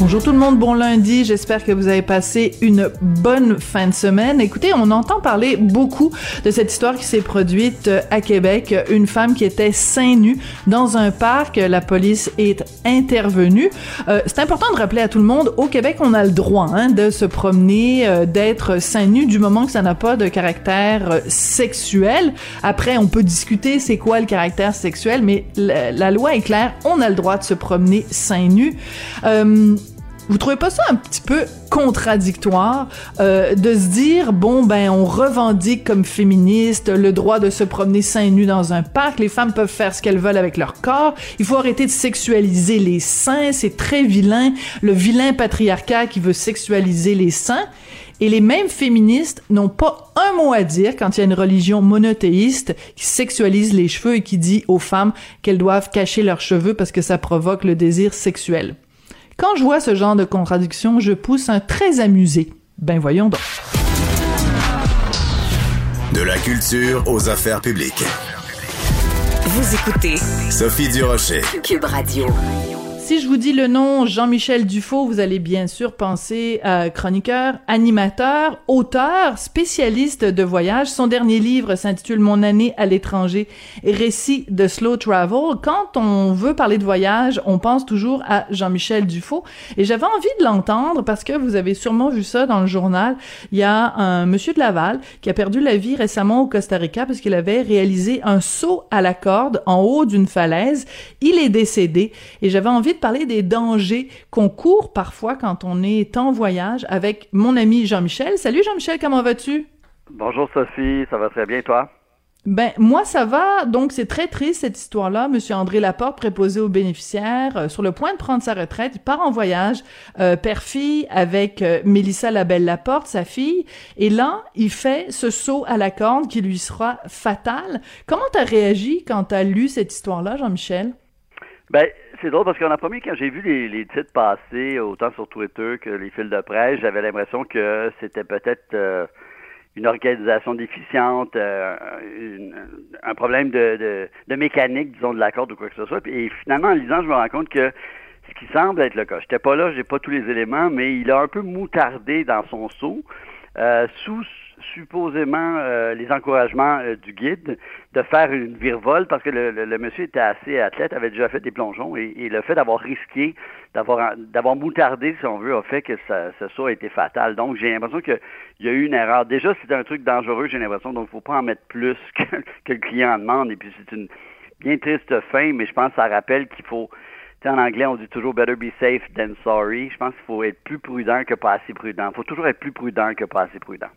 Bonjour tout le monde, bon lundi. J'espère que vous avez passé une bonne fin de semaine. Écoutez, on entend parler beaucoup de cette histoire qui s'est produite à Québec. Une femme qui était seins nus dans un parc. La police est intervenue. Euh, c'est important de rappeler à tout le monde, au Québec, on a le droit hein, de se promener, euh, d'être seins nus du moment que ça n'a pas de caractère euh, sexuel. Après, on peut discuter c'est quoi le caractère sexuel, mais la, la, loi est claire, on a le droit de se promener seins nus. Vous trouvez pas ça un petit peu contradictoire euh, de se dire bon ben on revendique comme féministe le droit de se promener seins nus dans un parc, les femmes peuvent faire ce qu'elles veulent avec leur corps, il faut arrêter de sexualiser les seins, c'est très vilain, le vilain patriarcat qui veut sexualiser les seins. Et les mêmes féministes n'ont pas un mot à dire quand il y a une religion monothéiste qui sexualise les cheveux et qui dit aux femmes qu'elles doivent cacher leurs cheveux parce que ça provoque le désir sexuel. Quand je vois ce genre de contradiction, je pousse un très amusé. Ben voyons donc. De la culture aux affaires publiques. Vous écoutez Sophie Durocher. Cube Radio. Si je vous dis le nom Jean-Michel Dufaux, vous allez bien sûr penser à chroniqueur, animateur, auteur, spécialiste de voyage. Son dernier livre s'intitule Mon année à l'étranger, récit de slow travel. Quand on veut parler de voyage, on pense toujours à Jean-Michel Dufaux. Et j'avais envie de l'entendre parce que vous avez sûrement vu ça dans le journal. Il y a un monsieur de Laval qui a perdu la vie récemment au Costa Rica parce qu'il avait réalisé un saut à la corde en haut d'une falaise. Il est décédé et j'avais envie de parler des dangers qu'on court parfois quand on est en voyage avec mon ami Jean-Michel. Salut Jean-Michel, comment vas-tu? Bonjour Sophie, ça va très bien toi? Ben moi ça va, donc c'est très triste cette histoire-là. Monsieur André Laporte, préposé aux bénéficiaires, euh, sur le point de prendre sa retraite, il part en voyage, euh, père-fille, avec euh, Mélissa Labelle Laporte, sa fille, et là il fait ce saut à la corde qui lui sera fatal. Comment t'as réagi quand t'as lu cette histoire-là, Jean-Michel? Ben c'est drôle parce qu'on a promis quand j'ai vu les, titres passer, autant sur Twitter que les fils de presse, j'avais l'impression que c'était peut-être euh, une organisation déficiente, euh, un problème de, de, de, mécanique, disons, de la corde ou quoi que ce soit. Et finalement, en lisant, je me rends compte que ce qui semble être le cas, j'étais pas là, j'ai pas tous les éléments, mais il a un peu moutardé dans son saut, euh, sous supposément euh, les encouragements euh, du guide de faire une virevole parce que le, monsieur était assez athlète, avait déjà fait des plongeons et, et le fait d'avoir risqué, d'avoir d'avoir moutardé, si on veut, a fait que ça, ça a été fatal. Donc j'ai l'impression qu'il y a eu une erreur. Déjà, c'était un truc dangereux, j'ai l'impression, donc il faut pas en mettre plus que, que le client en demande. Et puis c'est une bien triste fin, mais je pense que ça rappelle qu'il faut en anglais, on dit toujours better be safe than sorry. Je pense qu'il faut être plus prudent que pas assez prudent. Il faut toujours être plus prudent que pas assez prudent.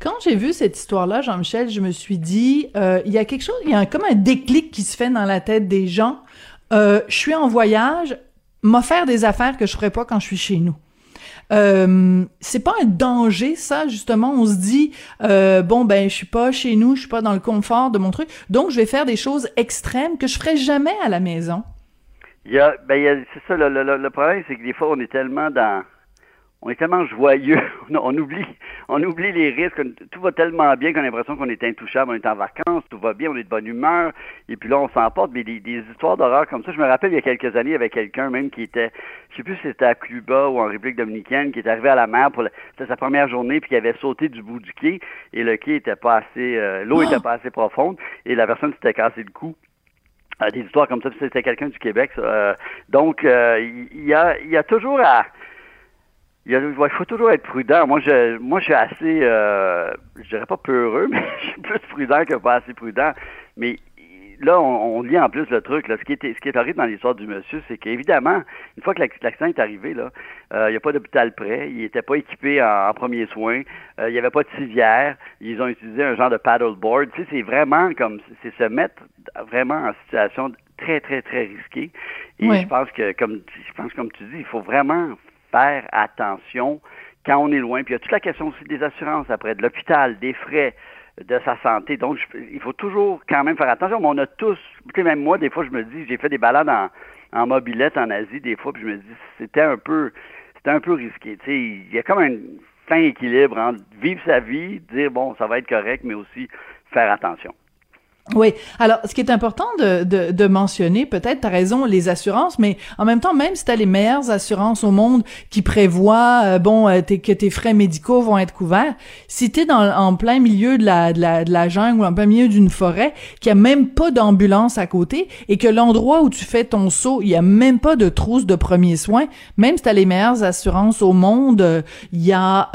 Quand j'ai vu cette histoire-là, Jean-Michel, je me suis dit, euh, il y a quelque chose, il y a comme un déclic qui se fait dans la tête des gens. Euh, je suis en voyage, m'offrir des affaires que je ferais pas quand je suis chez nous. Euh, c'est pas un danger ça justement on se dit euh, bon ben je suis pas chez nous je suis pas dans le confort de mon truc donc je vais faire des choses extrêmes que je ferais jamais à la maison il y a, ben, il y a, c'est ça, le, le, le problème, c'est que des fois, on est tellement dans, on est tellement joyeux, on oublie, on oublie les risques, tout va tellement bien qu'on a l'impression qu'on est intouchable, on est en vacances, tout va bien, on est de bonne humeur, et puis là, on s'emporte, mais des, des histoires d'horreur comme ça, je me rappelle il y a quelques années, avec quelqu'un même qui était, je sais plus si c'était à Cuba ou en République dominicaine, qui est arrivé à la mer pour, c'était sa première journée, puis qui avait sauté du bout du quai, et le quai était pas assez, euh, l'eau oh! était pas assez profonde, et la personne s'était cassé le cou. Euh, des histoires comme ça, c'était quelqu'un du Québec. Ça. Euh, donc, il euh, y, a, y a toujours à... Il, faut toujours être prudent. Moi, je, moi, je suis assez, euh, je dirais pas peureux, mais je suis plus prudent que pas assez prudent. Mais là, on, on, lit en plus le truc. Là. Ce, qui est, ce qui est dans l'histoire du monsieur, c'est qu'évidemment, une fois que l'accident est arrivé, là, il n'y a pas d'hôpital près, il n'était pas équipé en, en premiers soins, il n'y avait pas de civière, ils ont utilisé un genre de paddleboard. Tu sais, c'est vraiment comme, c'est se mettre vraiment en situation très, très, très risquée. Et oui. je pense que, comme je pense comme tu dis, il faut vraiment faire attention quand on est loin. Puis il y a toute la question aussi des assurances après, de l'hôpital, des frais de sa santé. Donc, je, il faut toujours quand même faire attention. Mais on a tous, tu sais, même moi, des fois, je me dis, j'ai fait des balades en, en mobilette en Asie, des fois, puis je me dis, c'était un peu c'était un peu risqué. Tu sais, il y a comme un fin équilibre entre vivre sa vie, dire bon, ça va être correct, mais aussi faire attention. Oui. Alors, ce qui est important de, de, de mentionner, peut-être, tu as raison, les assurances, mais en même temps, même si tu as les meilleures assurances au monde qui prévoient, euh, bon, euh, que tes frais médicaux vont être couverts, si tu es dans, en plein milieu de la, de, la, de la jungle ou en plein milieu d'une forêt, qu'il n'y a même pas d'ambulance à côté et que l'endroit où tu fais ton saut, il y a même pas de trousse de premiers soins, même si tu as les meilleures assurances au monde, euh, il y a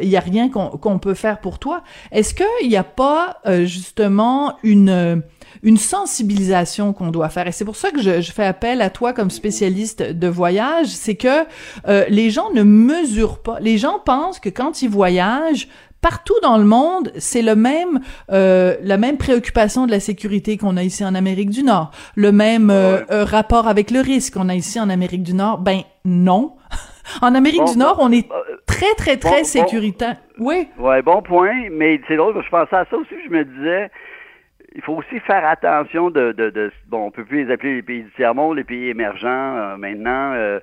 il y a rien qu'on peut faire pour toi. Est-ce qu'il n'y a pas justement une euh, une sensibilisation qu'on doit faire. Et c'est pour ça que je, fais appel à toi comme spécialiste de voyage, c'est que euh, les gens ne mesurent pas. Les gens pensent que quand ils voyagent, partout dans le monde, c'est le même, euh, la même préoccupation de la sécurité qu'on a ici en Amérique du Nord, le même rapport avec le risque qu'on a ici en Amérique du Nord. Ben non. en Amérique du Nord, on est très très très sécuritaire. Oui. Ouais, bon point. Mais c'est drôle, je pensais à ça aussi. Je me disais, il faut aussi faire attention de, de, de, bon, on peut plus les appeler les pays du tiers-monde, les pays émergents euh, maintenant. Euh,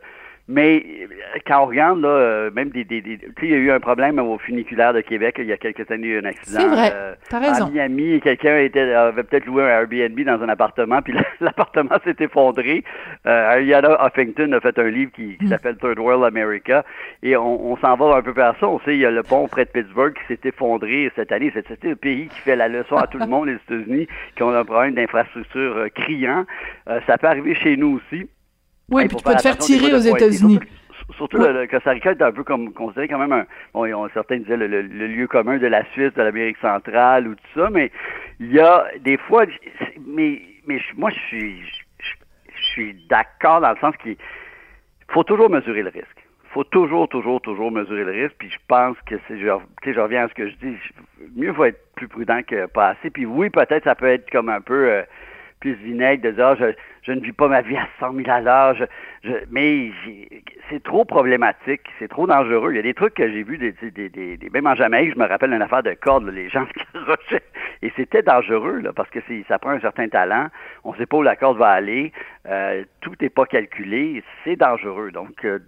mais euh, quand on regarde, là, euh, même des, des, des tu sais, il y a eu un problème au funiculaire de Québec il y a quelques années, il y a eu un accident. C'est vrai, euh, t'as raison. À Miami, quelqu'un était, avait peut-être loué un Airbnb dans un appartement, puis l'appartement s'est effondré. Euh, Ariana Huffington a fait un livre qui, qui mm. s'appelle Third World America, et on, on s'en va un peu vers ça. On sait, il y a le pont près de Pittsburgh qui s'est effondré cette année. C'est un pays qui fait la leçon à tout le monde, les États-Unis, qui ont un problème d'infrastructure criant. ça peut arriver chez nous aussi. Oui, puis tu peux te faire tirer aux États-Unis. Surtout, le, Costa Rica est un peu comme considéré quand même un bon, certains disaient le, lieu commun de la Suisse, de l'Amérique centrale ou tout ça, mais il y a des fois mais mais moi je suis je, suis d'accord dans le sens qu'il faut toujours mesurer le risque. faut toujours, toujours, toujours mesurer le risque. Puis je pense que c'est, je, je reviens à ce que je dis, mieux faut être plus prudent que pas assez. Puis oui, peut-être ça peut être comme un peu euh, plus vinaigre de dire ah, je, je, ne vis pas ma vie à 100 000 à l'heure, je, mais c'est trop problématique, c'est trop dangereux. Il y a des trucs que j'ai vus, des, des, des, des, même en Jamaïque, je me rappelle d'une affaire de corde, les gens se garochaient, et c'était dangereux, là, parce que ça prend un certain talent, on ne sait pas où la corde va aller, euh, tout n'est pas calculé, c'est dangereux. Donc, euh,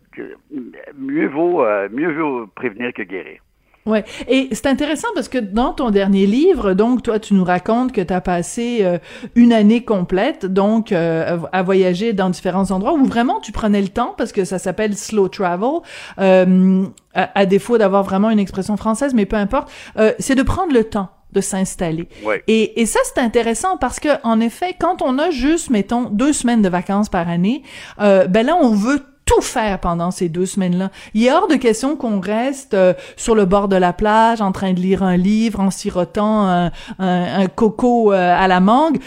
mieux, vaut, euh, mieux vaut prévenir que guérir. Ouais, et c'est intéressant parce que dans ton dernier livre, donc toi tu nous racontes que tu as passé euh, une année complète donc euh, à voyager dans différents endroits où vraiment tu prenais le temps parce que ça s'appelle slow travel euh, à, défaut d'avoir vraiment une expression française mais peu importe, c'est de prendre le temps de s'installer. Et, et ça, c'est intéressant parce que, en effet, quand on a juste, mettons, deux semaines de vacances par année, ben là, on veut tout faire pendant ces deux semaines-là. Il est hors de question qu'on reste euh, sur le bord de la plage en train de lire un livre, en sirotant un, un, coco euh, à la mangue.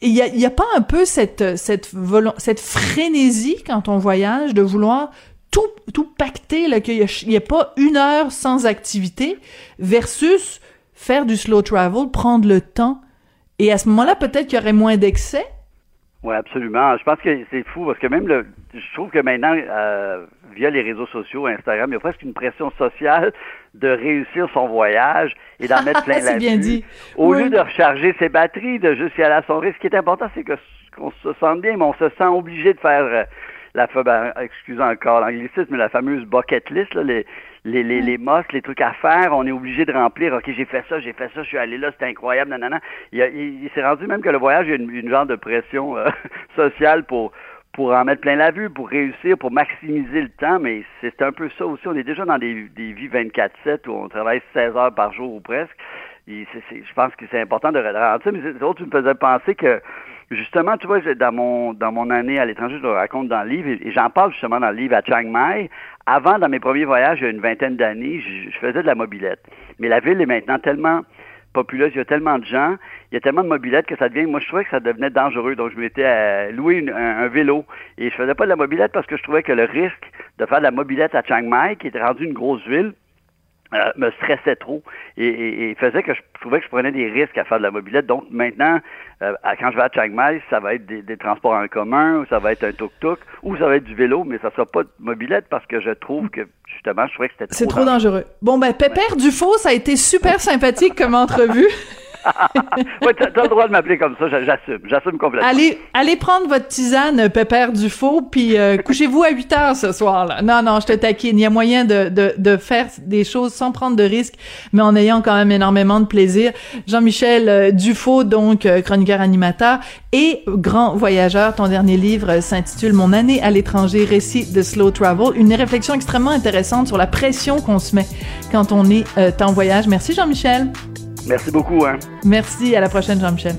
Il y a, y a pas un peu cette cette cette frénésie quand on voyage de vouloir tout tout pacter là qu'il y, a pas une heure sans activité versus faire du slow travel, prendre le temps. Et à ce moment-là, peut-être qu'il y aurait moins d'excès, oui, absolument. Je pense que c'est fou parce que même le, je trouve que maintenant, euh, via les réseaux sociaux, Instagram, il y a presque une pression sociale de réussir son voyage et d'en mettre plein la bien dit. Au lieu de recharger ses batteries, de juste y aller à son risque. Ce qui est important, c'est que qu'on se sente bien, mais on se sent obligé de faire euh, la, ben, excusez encore l'anglicisme, mais la fameuse bucket list, là, les, les, les, les les trucs à faire, on est obligé de remplir. OK, j'ai fait ça, j'ai fait ça, je suis allé là, c'était incroyable, nanana. Il, il, s'est rendu même que le voyage, il y a une, une genre de pression euh, sociale pour pour en mettre plein la vue, pour réussir, pour maximiser le temps, mais c'est un peu ça aussi. On est déjà dans des, des vies 24-7 où on travaille 16 heures par jour ou presque. Et je pense que c'est important de ralentir, mais c'est autre, tu me faisais penser que justement, tu vois, dans mon dans mon année à l'étranger, je le raconte dans le livre, et, j'en parle justement dans le livre à Chiang Mai. Avant, dans mes premiers voyages, il y a une vingtaine d'années, je, faisais de la mobilette. Mais la ville est maintenant tellement populeuse, il y a tellement de gens, il y a tellement de mobilettes que ça devient, moi je trouvais que ça devenait dangereux, donc je m'étais à louer un, vélo et je faisais pas de la mobilette parce que je trouvais que le risque de faire de la mobilette à Chiang Mai, qui était rendu une grosse ville, euh, me stressait trop et, faisait que je trouvais que je prenais des risques à faire de la mobilette. Donc maintenant, euh, quand je vais à Chiang Mai, ça va être des, transports en commun, ou ça va être un tuk-tuk, ou ça va être du vélo, mais ça sera pas de mobilette parce que je trouve que justement, je trouvais que c'était trop C'est trop dangereux. Bon ben, Pépère Dufaux, ça a été super sympathique comme entrevue. ouais, t'as as le droit de m'appeler comme ça, j'assume, j'assume complètement. Allez, allez prendre votre tisane Pépère du faux, puis euh, couchez-vous à 8 heures ce soir-là. Non, non, je te taquine. Il y a moyen de, de, de faire des choses sans prendre de risques, mais en ayant quand même énormément de plaisir. Jean-Michel euh, Dufaux, donc euh, chroniqueur animateur et grand voyageur. Ton dernier livre s'intitule Mon année à l'étranger, récit de slow travel. Une réflexion extrêmement intéressante sur la pression qu'on se met quand on est en voyage. Merci Jean-Michel. Merci beaucoup. Hein. Merci. À la prochaine, Jean-Michel.